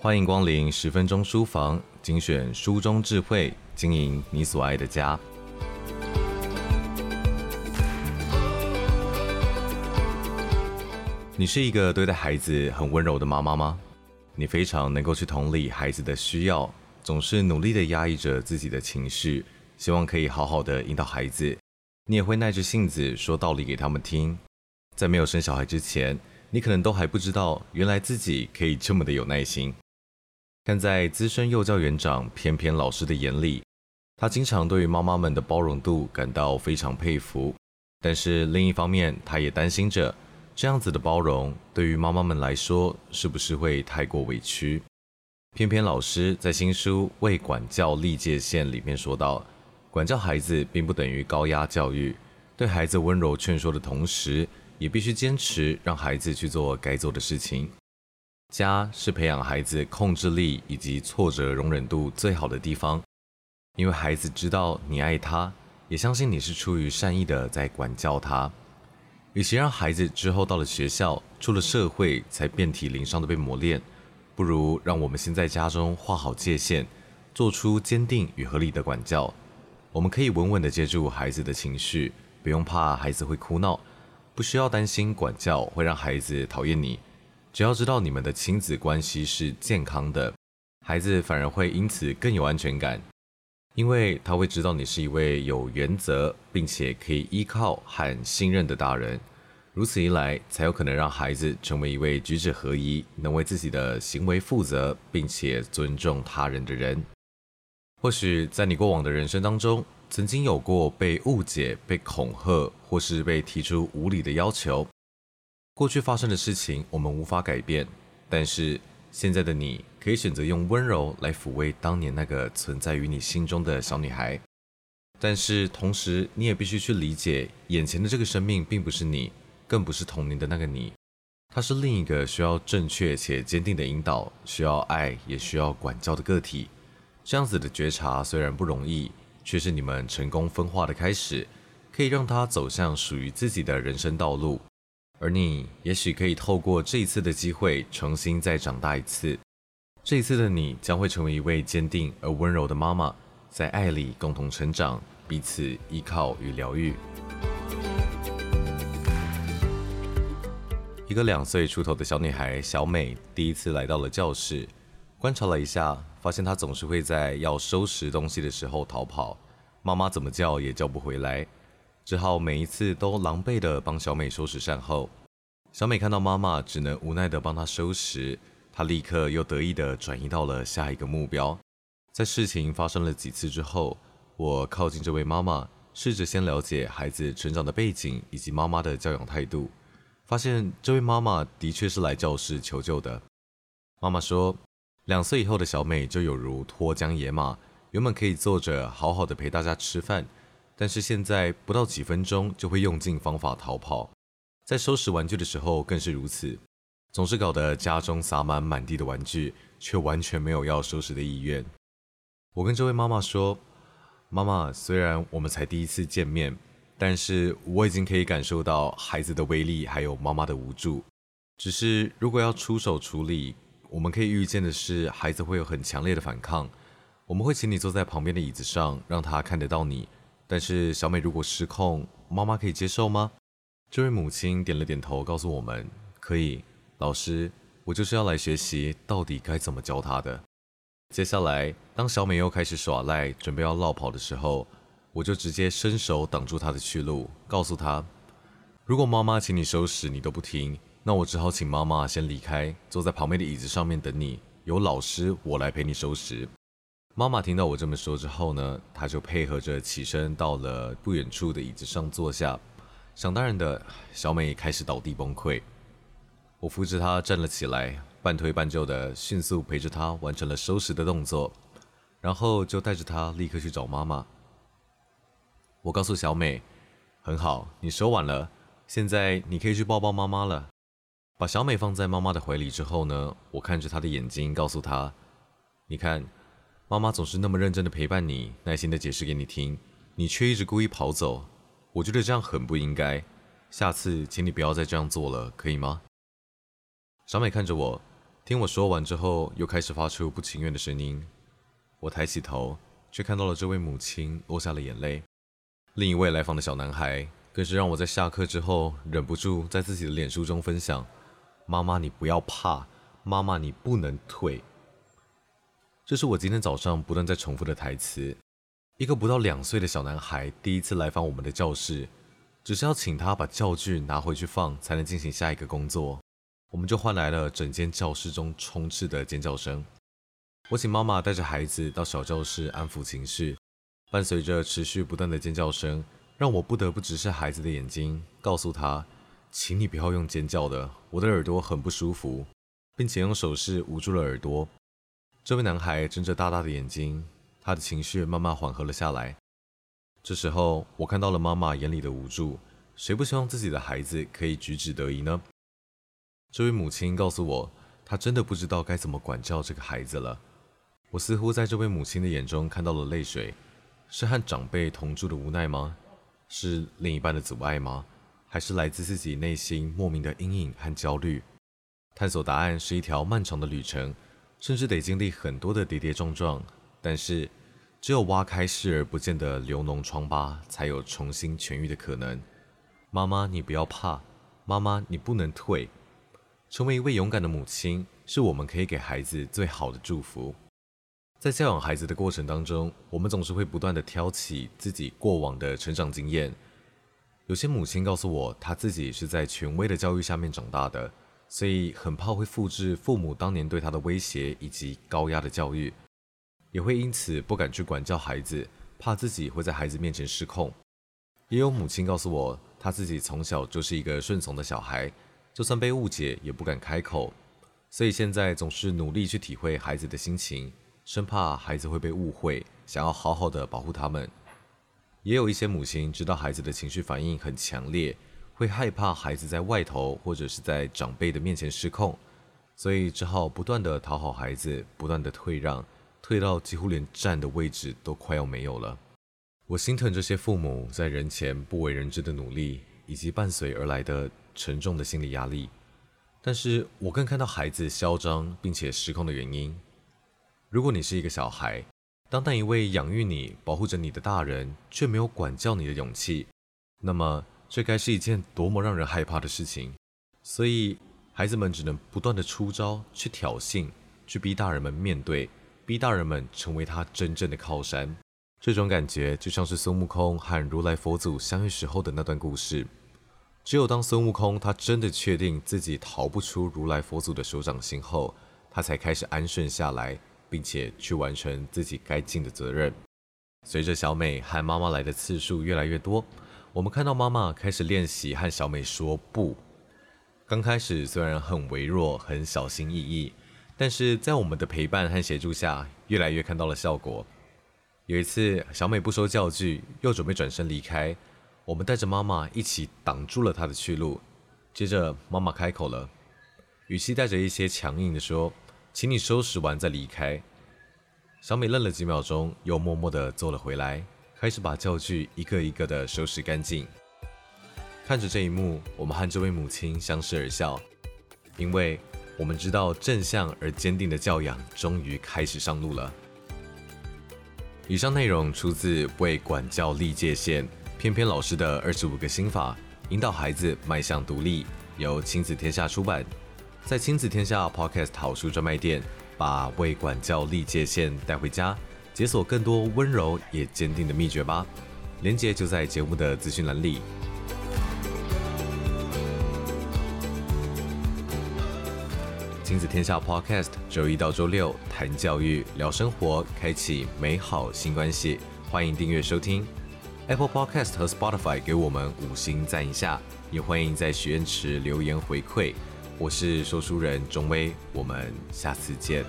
欢迎光临十分钟书房，精选书中智慧，经营你所爱的家。你是一个对待孩子很温柔的妈妈吗？你非常能够去同理孩子的需要，总是努力的压抑着自己的情绪，希望可以好好的引导孩子。你也会耐着性子说道理给他们听。在没有生小孩之前，你可能都还不知道，原来自己可以这么的有耐心。看在资深幼教园长翩翩老师的眼里，他经常对于妈妈们的包容度感到非常佩服。但是另一方面，他也担心着。这样子的包容，对于妈妈们来说，是不是会太过委屈？翩翩老师在新书《为管教立界限》里面说到，管教孩子并不等于高压教育，对孩子温柔劝说的同时，也必须坚持让孩子去做该做的事情。家是培养孩子控制力以及挫折容忍度最好的地方，因为孩子知道你爱他，也相信你是出于善意的在管教他。与其让孩子之后到了学校、出了社会才遍体鳞伤的被磨练，不如让我们先在家中画好界限，做出坚定与合理的管教。我们可以稳稳地接住孩子的情绪，不用怕孩子会哭闹，不需要担心管教会让孩子讨厌你。只要知道你们的亲子关系是健康的，孩子反而会因此更有安全感。因为他会知道你是一位有原则，并且可以依靠和信任的大人，如此一来，才有可能让孩子成为一位举止合宜、能为自己的行为负责，并且尊重他人的人。或许在你过往的人生当中，曾经有过被误解、被恐吓，或是被提出无理的要求。过去发生的事情，我们无法改变，但是，现在的你可以选择用温柔来抚慰当年那个存在于你心中的小女孩，但是同时你也必须去理解，眼前的这个生命并不是你，更不是童年的那个你，它是另一个需要正确且坚定的引导，需要爱也需要管教的个体。这样子的觉察虽然不容易，却是你们成功分化的开始，可以让他走向属于自己的人生道路。而你也许可以透过这一次的机会，重新再长大一次。这一次的你将会成为一位坚定而温柔的妈妈，在爱里共同成长，彼此依靠与疗愈。一个两岁出头的小女孩小美第一次来到了教室，观察了一下，发现她总是会在要收拾东西的时候逃跑，妈妈怎么叫也叫不回来。只好每一次都狼狈地帮小美收拾善后。小美看到妈妈只能无奈地帮她收拾，她立刻又得意地转移到了下一个目标。在事情发生了几次之后，我靠近这位妈妈，试着先了解孩子成长的背景以及妈妈的教养态度，发现这位妈妈的确是来教室求救的。妈妈说，两岁以后的小美就有如脱缰野马，原本可以坐着好好的陪大家吃饭。但是现在不到几分钟就会用尽方法逃跑，在收拾玩具的时候更是如此，总是搞得家中洒满满地的玩具，却完全没有要收拾的意愿。我跟这位妈妈说：“妈妈，虽然我们才第一次见面，但是我已经可以感受到孩子的威力，还有妈妈的无助。只是如果要出手处理，我们可以预见的是，孩子会有很强烈的反抗。我们会请你坐在旁边的椅子上，让他看得到你。”但是小美如果失控，妈妈可以接受吗？这位母亲点了点头，告诉我们可以。老师，我就是要来学习到底该怎么教她的。接下来，当小美又开始耍赖，准备要落跑的时候，我就直接伸手挡住她的去路，告诉她：如果妈妈请你收拾你都不听，那我只好请妈妈先离开，坐在旁边的椅子上面等你。有老师，我来陪你收拾。妈妈听到我这么说之后呢，她就配合着起身到了不远处的椅子上坐下。想当然的，小美开始倒地崩溃。我扶着她站了起来，半推半就的迅速陪着她完成了收拾的动作，然后就带着她立刻去找妈妈。我告诉小美：“很好，你收晚了，现在你可以去抱抱妈妈了。”把小美放在妈妈的怀里之后呢，我看着她的眼睛，告诉她：“你看。”妈妈总是那么认真的陪伴你，耐心的解释给你听，你却一直故意跑走，我觉得这样很不应该。下次请你不要再这样做了，可以吗？小美看着我，听我说完之后，又开始发出不情愿的声音。我抬起头，却看到了这位母亲落下了眼泪。另一位来访的小男孩，更是让我在下课之后忍不住在自己的脸书中分享：“妈妈，你不要怕，妈妈，你不能退。”这是我今天早上不断在重复的台词。一个不到两岁的小男孩第一次来访我们的教室，只是要请他把教具拿回去放，才能进行下一个工作。我们就换来了整间教室中充斥的尖叫声。我请妈妈带着孩子到小教室安抚情绪，伴随着持续不断的尖叫声，让我不得不直视孩子的眼睛，告诉他：“请你不要用尖叫的，我的耳朵很不舒服。”并且用手势捂住了耳朵。这位男孩睁着大大的眼睛，他的情绪慢慢缓和了下来。这时候，我看到了妈妈眼里的无助。谁不希望自己的孩子可以举止得宜呢？这位母亲告诉我，她真的不知道该怎么管教这个孩子了。我似乎在这位母亲的眼中看到了泪水，是和长辈同住的无奈吗？是另一半的阻碍吗？还是来自自己内心莫名的阴影和焦虑？探索答案是一条漫长的旅程，甚至得经历很多的跌跌撞撞。但是，只有挖开视而不见的流脓疮疤，才有重新痊愈的可能。妈妈，你不要怕，妈妈，你不能退。成为一位勇敢的母亲，是我们可以给孩子最好的祝福。在教养孩子的过程当中，我们总是会不断的挑起自己过往的成长经验。有些母亲告诉我，她自己是在权威的教育下面长大的，所以很怕会复制父母当年对他的威胁以及高压的教育，也会因此不敢去管教孩子，怕自己会在孩子面前失控。也有母亲告诉我，她自己从小就是一个顺从的小孩。就算被误解，也不敢开口，所以现在总是努力去体会孩子的心情，生怕孩子会被误会，想要好好的保护他们。也有一些母亲知道孩子的情绪反应很强烈，会害怕孩子在外头或者是在长辈的面前失控，所以只好不断的讨好孩子，不断的退让，退到几乎连站的位置都快要没有了。我心疼这些父母在人前不为人知的努力，以及伴随而来的。沉重的心理压力，但是我更看到孩子嚣张并且失控的原因。如果你是一个小孩，当那一位养育你、保护着你的大人却没有管教你的勇气，那么这该是一件多么让人害怕的事情。所以，孩子们只能不断地出招，去挑衅，去逼大人们面对，逼大人们成为他真正的靠山。这种感觉就像是孙悟空和如来佛祖相遇时候的那段故事。只有当孙悟空他真的确定自己逃不出如来佛祖的手掌心后，他才开始安顺下来，并且去完成自己该尽的责任。随着小美和妈妈来的次数越来越多，我们看到妈妈开始练习和小美说不。刚开始虽然很微弱、很小心翼翼，但是在我们的陪伴和协助下，越来越看到了效果。有一次，小美不收教具，又准备转身离开。我们带着妈妈一起挡住了她的去路。接着，妈妈开口了，语气带着一些强硬的说：“请你收拾完再离开。”小美愣了几秒钟，又默默地走了回来，开始把教具一个一个的收拾干净。看着这一幕，我们和这位母亲相视而笑，因为我们知道正向而坚定的教养终于开始上路了。以上内容出自《为管教立界限》。翩翩老师的二十五个心法，引导孩子迈向独立，由亲子天下出版。在亲子天下 Podcast 好书专卖店，把为管教立界限带回家，解锁更多温柔也坚定的秘诀吧。链接就在节目的资讯栏里。亲子天下 Podcast 周一到周六谈教育、聊生活，开启美好新关系。欢迎订阅收听。Apple Podcast 和 Spotify 给我们五星赞一下，也欢迎在许愿池留言回馈。我是说书人钟威，我们下次见。